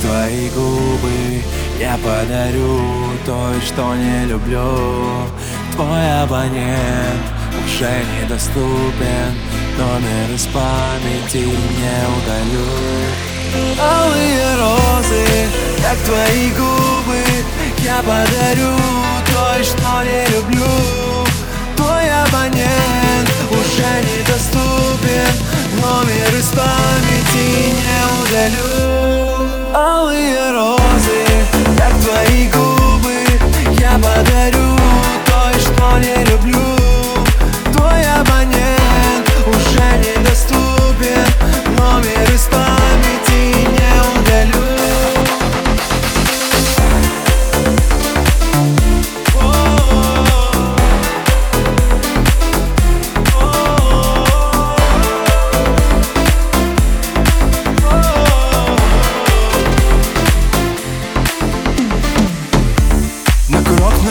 твои губы Я подарю то, что не люблю. Твой абонент уже недоступен Номер из памяти не удалю. Алые розы, как твои губы Я подарю то, что не люблю. Твой абонент уже недоступен Номер из памяти не удалю Алые розы,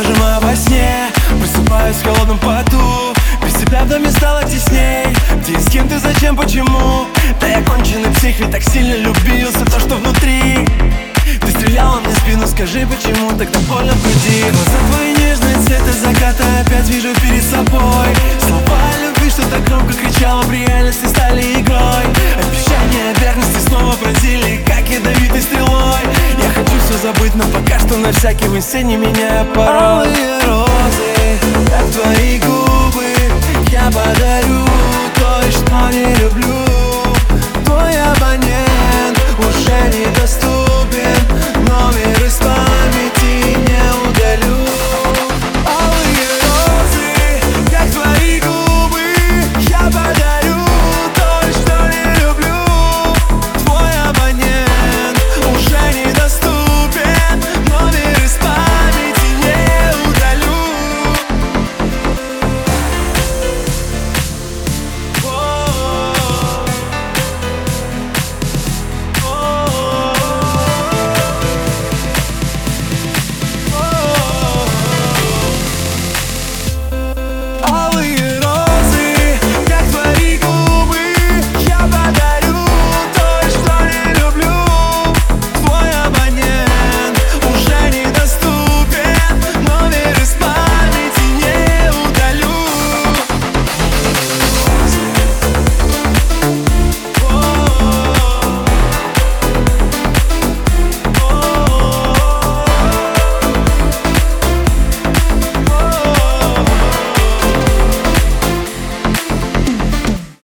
нажимаю во сне. Просыпаюсь в холодном поту. Без тебя в доме стало тесней. Где с кем ты, зачем, почему? Да я конченый псих, ведь так сильно любил Все то, что внутри. Ты стреляла мне в спину, скажи, почему Тогда больно в груди? Глаза твои нежные, цвета заката. Опять вижу что на всякий высень не меняя порой Алые розы, как твои губы